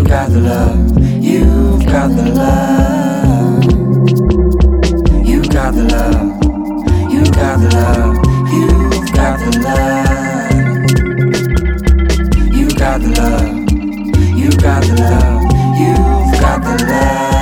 You got the love. You got the love. You got the love. You got the love. You got the love. You got the love. You got the love. You got the love.